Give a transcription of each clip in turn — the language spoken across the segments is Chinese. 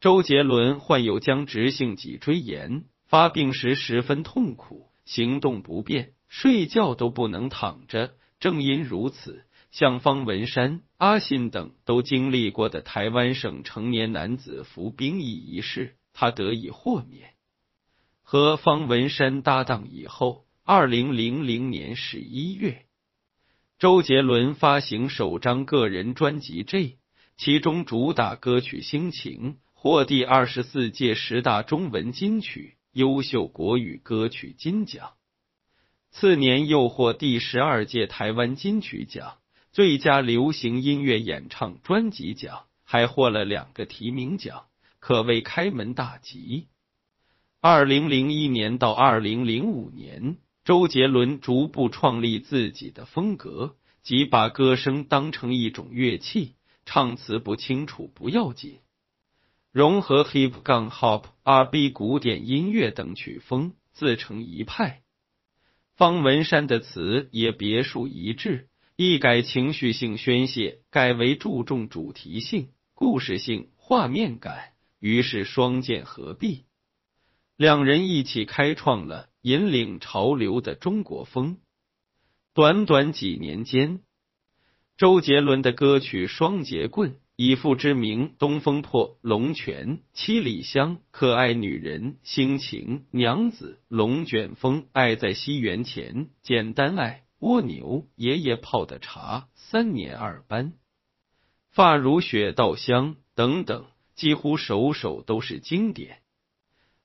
周杰伦患有僵直性脊椎炎，发病时十分痛苦，行动不便，睡觉都不能躺着。正因如此，像方文山、阿信等都经历过的台湾省成年男子服兵役一事，他得以豁免。和方文山搭档以后，二零零零年十一月，周杰伦发行首张个人专辑《J》，其中主打歌曲《心情》。获第二十四届十大中文金曲优秀国语歌曲金奖，次年又获第十二届台湾金曲奖最佳流行音乐演唱专辑奖，还获了两个提名奖，可谓开门大吉。二零零一年到二零零五年，周杰伦逐步创立自己的风格，即把歌声当成一种乐器，唱词不清楚不要紧。融合 hip、杠 hop、R&B、古典音乐等曲风，自成一派。方文山的词也别树一帜，一改情绪性宣泄，改为注重主题性、故事性、画面感，于是双剑合璧，两人一起开创了引领潮流的中国风。短短几年间，周杰伦的歌曲《双节棍》。以父之名，东风破，龙泉，七里香，可爱女人，心情，娘子，龙卷风，爱在西元前，简单爱，蜗牛，爷爷泡的茶，三年二班，发如雪稻香等等，几乎首首都是经典。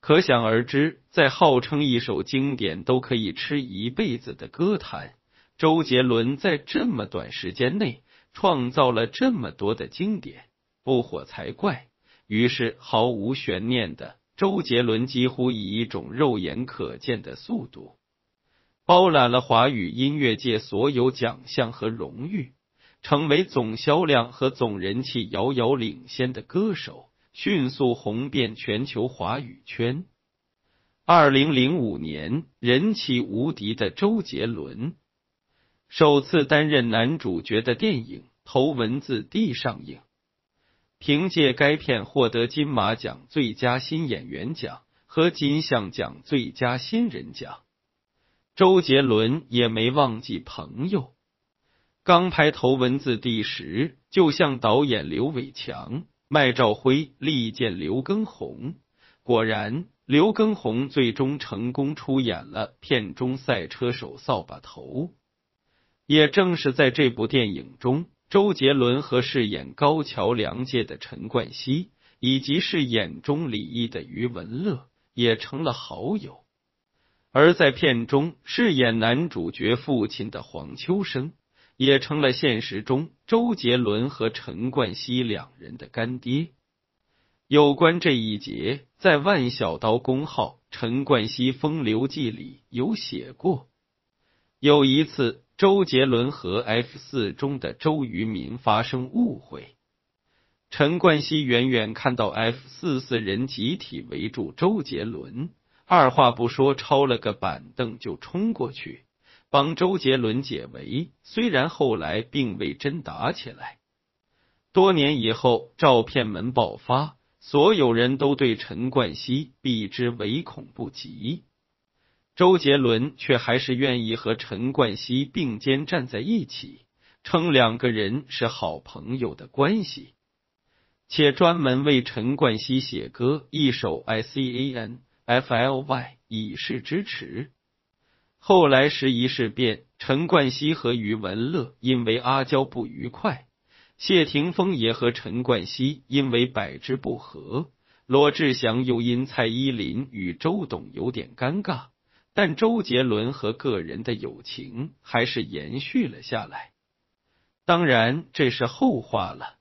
可想而知，在号称一首经典都可以吃一辈子的歌坛，周杰伦在这么短时间内。创造了这么多的经典，不火才怪。于是毫无悬念的，周杰伦几乎以一种肉眼可见的速度，包揽了华语音乐界所有奖项和荣誉，成为总销量和总人气遥遥领先的歌手，迅速红遍全球华语圈。二零零五年，人气无敌的周杰伦。首次担任男主角的电影《头文字 D》上映，凭借该片获得金马奖最佳新演员奖和金像奖最佳新人奖。周杰伦也没忘记朋友，刚拍《头文字 D》时就向导演刘伟强、麦兆辉力荐刘畊宏，果然刘畊宏最终成功出演了片中赛车手扫把头。也正是在这部电影中，周杰伦和饰演高桥良介的陈冠希，以及饰演钟离义的余文乐，也成了好友。而在片中饰演男主角父亲的黄秋生，也成了现实中周杰伦和陈冠希两人的干爹。有关这一节，在《万小刀公号：陈冠希风流记》里有写过。有一次。周杰伦和 F 四中的周渝民发生误会，陈冠希远远看到 F 四四人集体围住周杰伦，二话不说抄了个板凳就冲过去帮周杰伦解围。虽然后来并未真打起来，多年以后照片门爆发，所有人都对陈冠希避之唯恐不及。周杰伦却还是愿意和陈冠希并肩站在一起，称两个人是好朋友的关系，且专门为陈冠希写歌一首《I C A N F L Y》以示支持。后来时移世变，陈冠希和余文乐因为阿娇不愉快，谢霆锋也和陈冠希因为百之不和，罗志祥又因蔡依林与周董有点尴尬。但周杰伦和个人的友情还是延续了下来，当然这是后话了。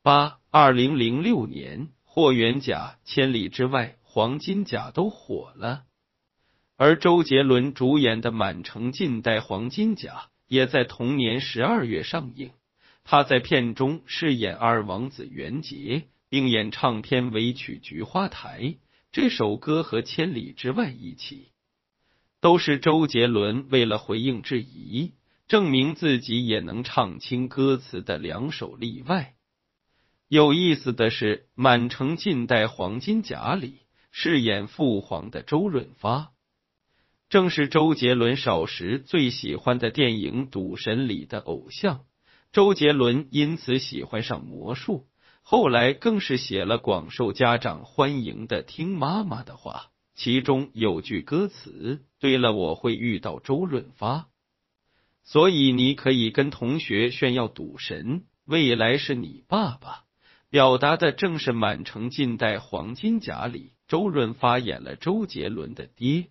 八二零零六年，霍元甲、千里之外、黄金甲都火了，而周杰伦主演的《满城尽带黄金甲》也在同年十二月上映。他在片中饰演二王子元杰，并演唱片尾曲《菊花台》。这首歌和《千里之外》一起。都是周杰伦为了回应质疑，证明自己也能唱清歌词的两首例外。有意思的是，《满城尽带黄金甲》里饰演父皇的周润发，正是周杰伦少时最喜欢的电影《赌神》里的偶像。周杰伦因此喜欢上魔术，后来更是写了广受家长欢迎的《听妈妈的话》，其中有句歌词：“对了，我会遇到周润发。”所以你可以跟同学炫耀，赌神未来是你爸爸。表达的正是《满城尽带黄金甲》里周润发演了周杰伦的爹。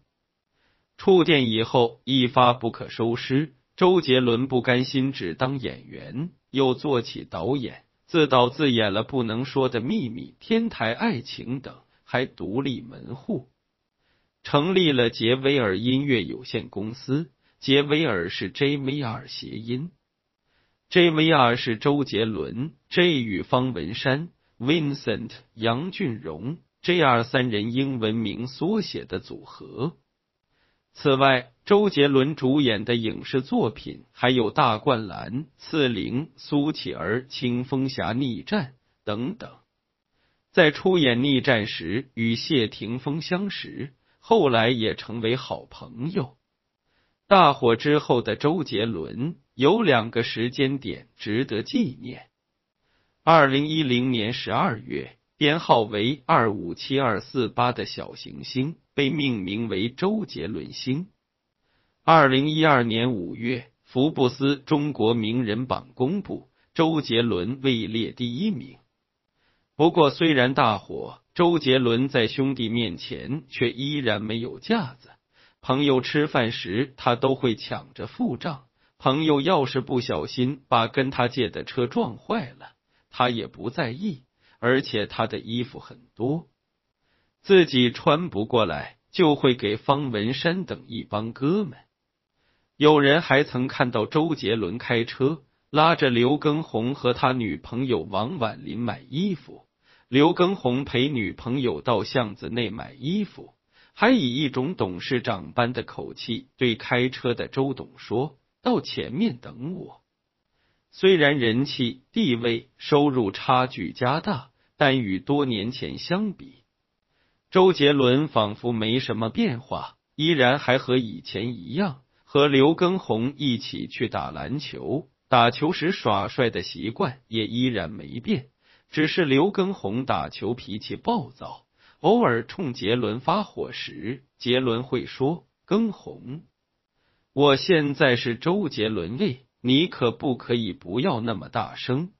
触电以后一发不可收拾，周杰伦不甘心只当演员，又做起导演，自导自演了《不能说的秘密》《天台爱情》等，还独立门户，成立了杰威尔音乐有限公司。杰威尔是 JVR 谐音。JVR 是周杰伦、J 与方文山、Vincent、杨俊荣、JR 三人英文名缩写的组合。此外，周杰伦主演的影视作品还有《大灌篮》《刺陵》《苏乞儿》《青蜂侠逆战》等等。在出演《逆战》时，与谢霆锋相识，后来也成为好朋友。大火之后的周杰伦。有两个时间点值得纪念：二零一零年十二月，编号为二五七二四八的小行星被命名为周杰伦星；二零一二年五月，福布斯中国名人榜公布，周杰伦位列第一名。不过，虽然大火，周杰伦在兄弟面前却依然没有架子。朋友吃饭时，他都会抢着付账。朋友要是不小心把跟他借的车撞坏了，他也不在意，而且他的衣服很多，自己穿不过来，就会给方文山等一帮哥们。有人还曾看到周杰伦开车拉着刘畊宏和他女朋友王婉玲买衣服，刘畊宏陪女朋友到巷子内买衣服，还以一种董事长般的口气对开车的周董说。到前面等我。虽然人气、地位、收入差距加大，但与多年前相比，周杰伦仿佛没什么变化，依然还和以前一样，和刘畊宏一起去打篮球。打球时耍帅的习惯也依然没变，只是刘畊宏打球脾气暴躁，偶尔冲杰伦发火时，杰伦会说：“畊宏。”我现在是周杰伦位，你可不可以不要那么大声？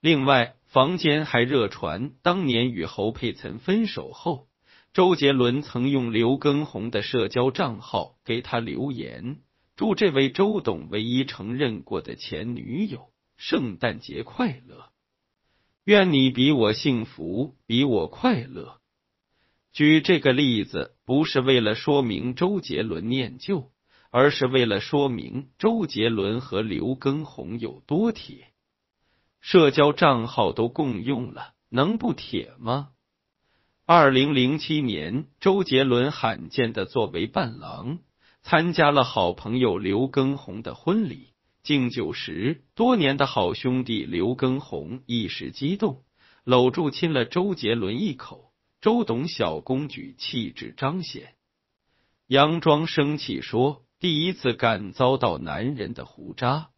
另外，房间还热传，当年与侯佩岑分手后，周杰伦曾用刘畊宏的社交账号给他留言，祝这位周董唯一承认过的前女友圣诞节快乐，愿你比我幸福，比我快乐。举这个例子，不是为了说明周杰伦念旧。而是为了说明周杰伦和刘畊宏有多铁，社交账号都共用了，能不铁吗？二零零七年，周杰伦罕见的作为伴郎参加了好朋友刘畊宏的婚礼。敬酒时，多年的好兄弟刘耕宏一时激动，搂住亲了周杰伦一口。周董小公举气质彰显，佯装生气说。第一次敢遭到男人的胡渣，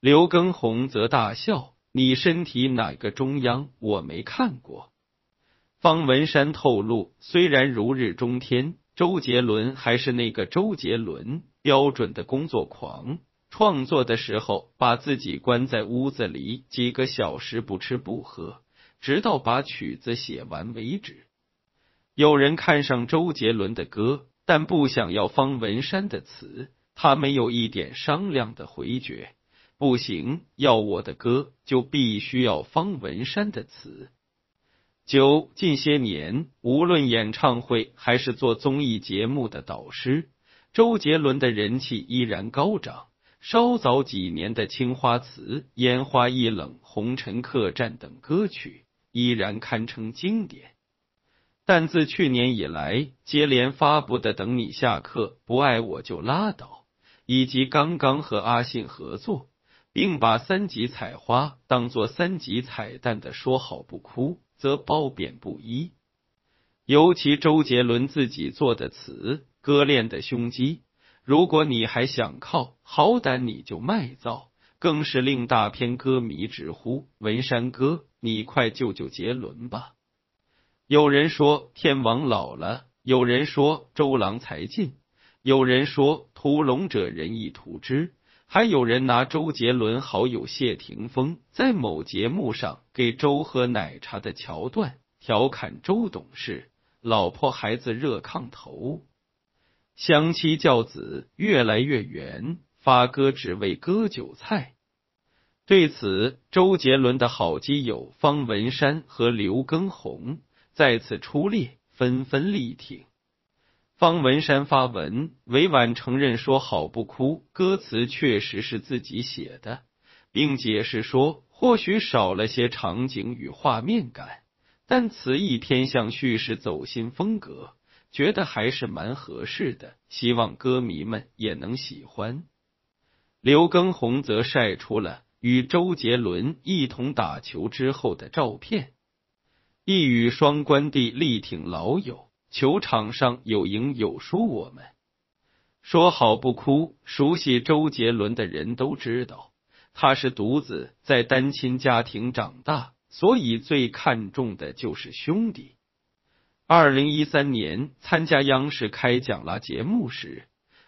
刘耕宏则大笑：“你身体哪个中央我没看过？”方文山透露，虽然如日中天，周杰伦还是那个周杰伦，标准的工作狂。创作的时候，把自己关在屋子里几个小时，不吃不喝，直到把曲子写完为止。有人看上周杰伦的歌。但不想要方文山的词，他没有一点商量的回绝。不行，要我的歌就必须要方文山的词。九近些年，无论演唱会还是做综艺节目的导师，周杰伦的人气依然高涨。稍早几年的《青花瓷》《烟花易冷》《红尘客栈》等歌曲，依然堪称经典。但自去年以来，接连发布的《等你下课》《不爱我就拉倒》，以及刚刚和阿信合作、并把三级采花当做三级彩蛋的说好不哭，则褒贬不一。尤其周杰伦自己做的词，割裂的胸肌，如果你还想靠，好歹你就卖造，更是令大片歌迷直呼：“文山哥，你快救救杰伦吧！”有人说天王老了，有人说周郎才尽。有人说屠龙者仁义屠之，还有人拿周杰伦好友谢霆锋在某节目上给周喝奶茶的桥段调侃周董事老婆孩子热炕头，相妻教子越来越远，发哥只为割韭菜。对此，周杰伦的好基友方文山和刘畊宏再次出列，纷纷力挺。方文山发文委婉承认说：“好不哭”歌词确实是自己写的，并解释说，或许少了些场景与画面感，但词意偏向叙事走心风格，觉得还是蛮合适的，希望歌迷们也能喜欢。刘畊宏则晒出了与周杰伦一同打球之后的照片，一语双关地力挺老友。球场上有赢有输，我们说好不哭。熟悉周杰伦的人都知道，他是独子，在单亲家庭长大，所以最看重的就是兄弟。二零一三年参加央视开讲啦节目时，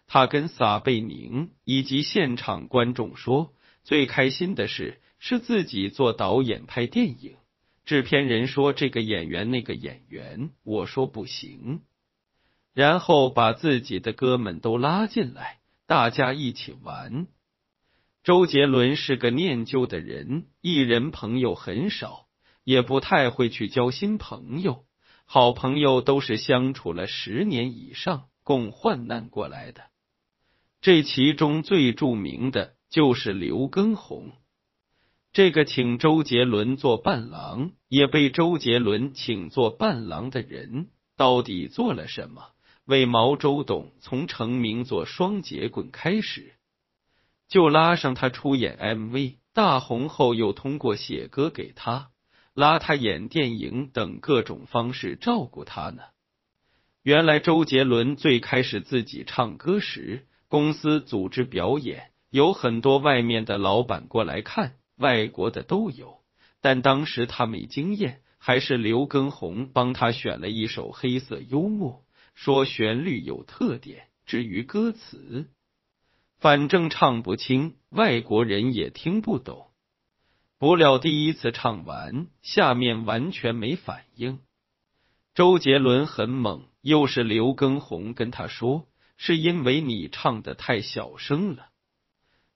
他跟撒贝宁以及现场观众说，最开心的事是自己做导演拍电影。制片人说：“这个演员，那个演员。”我说：“不行。”然后把自己的哥们都拉进来，大家一起玩。周杰伦是个念旧的人，艺人朋友很少，也不太会去交新朋友。好朋友都是相处了十年以上，共患难过来的。这其中最著名的就是刘畊宏。这个请周杰伦做伴郎，也被周杰伦请做伴郎的人，到底做了什么？为毛周董从成名做双截棍开始，就拉上他出演 MV，大红后又通过写歌给他，拉他演电影等各种方式照顾他呢？原来周杰伦最开始自己唱歌时，公司组织表演，有很多外面的老板过来看。外国的都有，但当时他没经验，还是刘畊宏帮他选了一首黑色幽默，说旋律有特点。至于歌词，反正唱不清，外国人也听不懂。不料第一次唱完，下面完全没反应。周杰伦很猛，又是刘畊宏跟他说，是因为你唱的太小声了。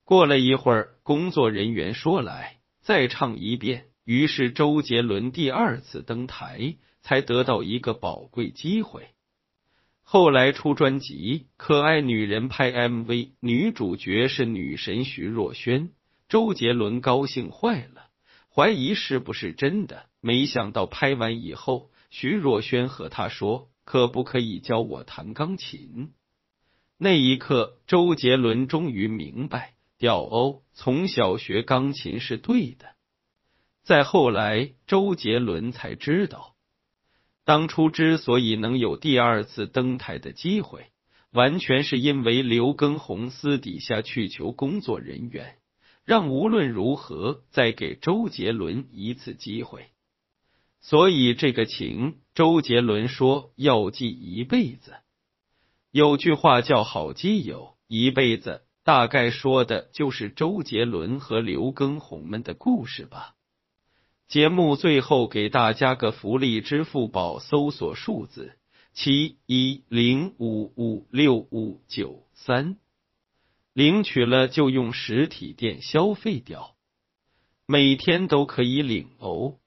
过了一会儿，工作人员说来再唱一遍。于是周杰伦第二次登台，才得到一个宝贵机会。后来出专辑《可爱女人》，拍 MV，女主角是女神徐若瑄。周杰伦高兴坏了，怀疑是不是真的。没想到拍完以后，徐若瑄和他说：“可不可以教我弹钢琴？”那一刻，周杰伦终于明白。吊欧从小学钢琴是对的。再后来，周杰伦才知道，当初之所以能有第二次登台的机会，完全是因为刘畊宏私底下去求工作人员，让无论如何再给周杰伦一次机会。所以这个情，周杰伦说要记一辈子。有句话叫“好基友一辈子”。大概说的就是周杰伦和刘畊宏们的故事吧。节目最后给大家个福利：支付宝搜索数字七一零五五六五九三，领取了就用实体店消费掉，每天都可以领哦。